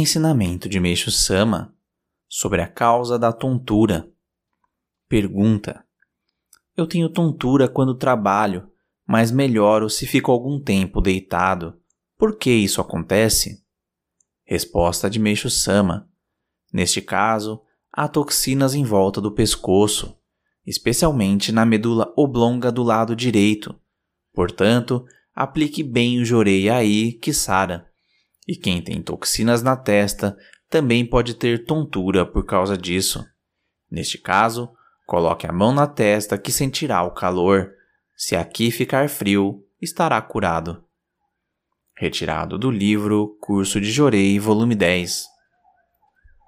Ensinamento de Meixo Sama sobre a causa da tontura. Pergunta: Eu tenho tontura quando trabalho, mas melhoro se fico algum tempo deitado. Por que isso acontece? Resposta de Meixo Sama: Neste caso, há toxinas em volta do pescoço, especialmente na medula oblonga do lado direito. Portanto, aplique bem o jorei aí que sara. E quem tem toxinas na testa também pode ter tontura por causa disso. Neste caso, coloque a mão na testa que sentirá o calor. Se aqui ficar frio, estará curado. Retirado do livro Curso de Jorei, volume 10.